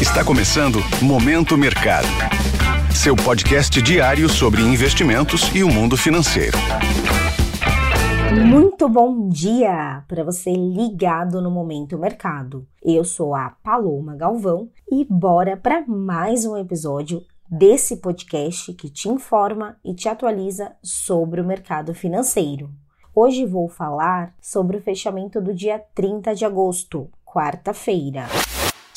Está começando Momento Mercado. Seu podcast diário sobre investimentos e o mundo financeiro. Muito bom dia para você ligado no Momento Mercado. Eu sou a Paloma Galvão e bora para mais um episódio desse podcast que te informa e te atualiza sobre o mercado financeiro. Hoje vou falar sobre o fechamento do dia 30 de agosto, quarta-feira.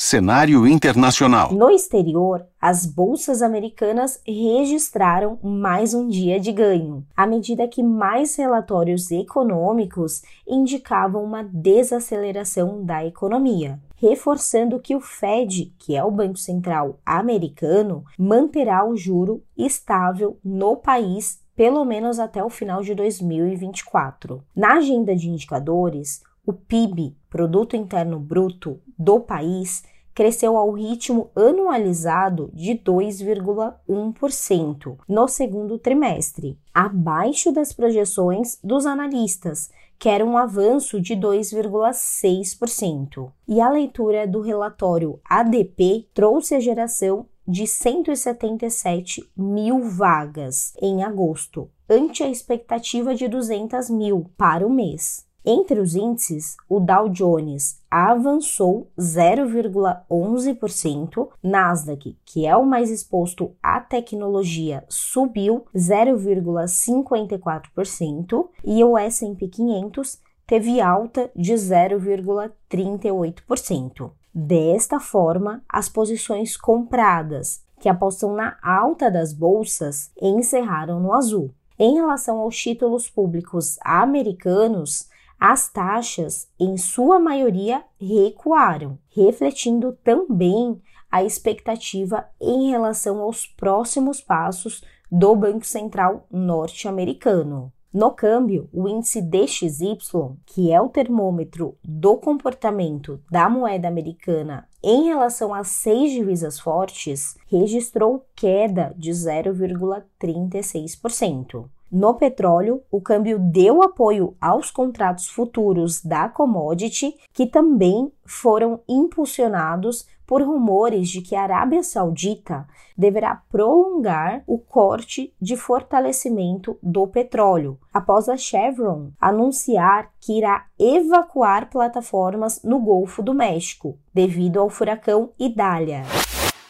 Cenário internacional. No exterior, as bolsas americanas registraram mais um dia de ganho, à medida que mais relatórios econômicos indicavam uma desaceleração da economia, reforçando que o Fed, que é o Banco Central americano, manterá o juro estável no país pelo menos até o final de 2024. Na agenda de indicadores, o PIB, Produto Interno Bruto, do país cresceu ao ritmo anualizado de 2,1% no segundo trimestre, abaixo das projeções dos analistas, que era um avanço de 2,6%. E a leitura do relatório ADP trouxe a geração de 177 mil vagas em agosto, ante a expectativa de 200 mil para o mês. Entre os índices, o Dow Jones avançou 0,11%, Nasdaq, que é o mais exposto à tecnologia, subiu 0,54% e o S&P 500 teve alta de 0,38%. Desta forma, as posições compradas, que apostam na alta das bolsas, encerraram no azul. Em relação aos títulos públicos americanos, as taxas, em sua maioria, recuaram, refletindo também a expectativa em relação aos próximos passos do Banco Central norte-americano. No câmbio, o índice DXY, que é o termômetro do comportamento da moeda americana em relação às seis divisas fortes, registrou queda de 0,36%. No petróleo, o câmbio deu apoio aos contratos futuros da commodity, que também foram impulsionados por rumores de que a Arábia Saudita deverá prolongar o corte de fortalecimento do petróleo, após a Chevron anunciar que irá evacuar plataformas no Golfo do México, devido ao furacão Idália.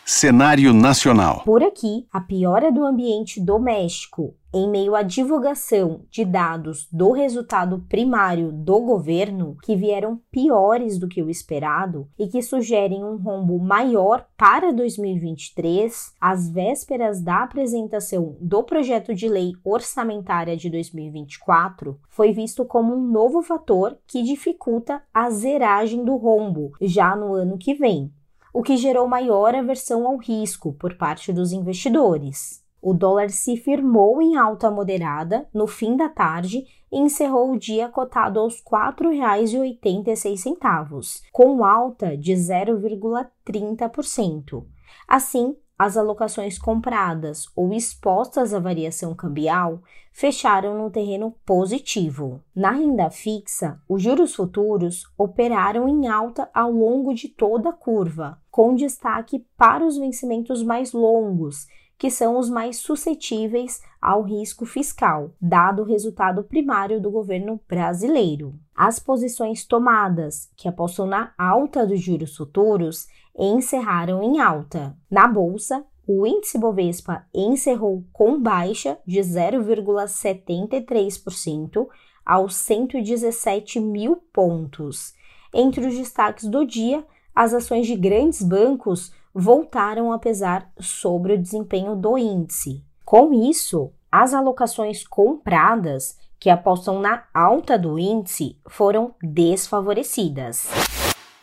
Cenário nacional. Por aqui, a piora do ambiente doméstico em meio à divulgação de dados do resultado primário do governo que vieram piores do que o esperado e que sugerem um rombo maior para 2023, às vésperas da apresentação do projeto de lei orçamentária de 2024, foi visto como um novo fator que dificulta a zeragem do rombo já no ano que vem o que gerou maior aversão ao risco por parte dos investidores. O dólar se firmou em alta moderada no fim da tarde e encerrou o dia cotado aos R$ 4,86, com alta de 0,30%. Assim, as alocações compradas ou expostas à variação cambial fecharam no terreno positivo. Na renda fixa, os juros futuros operaram em alta ao longo de toda a curva, com destaque para os vencimentos mais longos, que são os mais suscetíveis ao risco fiscal, dado o resultado primário do governo brasileiro. As posições tomadas, que apostam na alta dos juros futuros, encerraram em alta. Na bolsa, o índice Bovespa encerrou com baixa de 0,73% aos 117 mil pontos. Entre os destaques do dia, as ações de grandes bancos voltaram a pesar sobre o desempenho do índice. Com isso, as alocações compradas, que apostam na alta do índice, foram desfavorecidas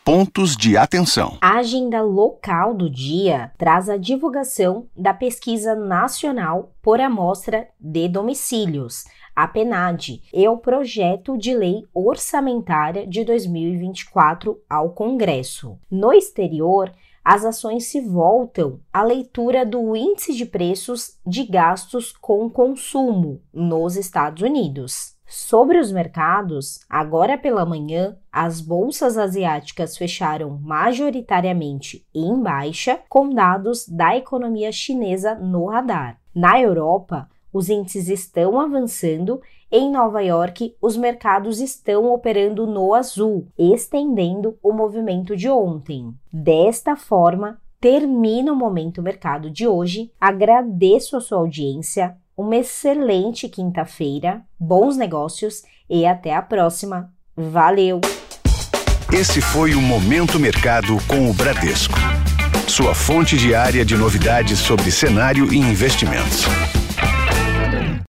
pontos de atenção. A agenda local do dia traz a divulgação da Pesquisa Nacional por Amostra de Domicílios, a PENAD, e o projeto de lei orçamentária de 2024 ao Congresso. No exterior, as ações se voltam à leitura do índice de preços de gastos com consumo nos Estados Unidos. Sobre os mercados, agora pela manhã, as bolsas asiáticas fecharam majoritariamente em baixa, com dados da economia chinesa no radar. Na Europa, os índices estão avançando. Em Nova York, os mercados estão operando no azul, estendendo o movimento de ontem. Desta forma, termina o Momento Mercado de hoje. Agradeço a sua audiência uma excelente quinta-feira, bons negócios e até a próxima. Valeu! Esse foi o Momento Mercado com o Bradesco. Sua fonte diária de novidades sobre cenário e investimentos.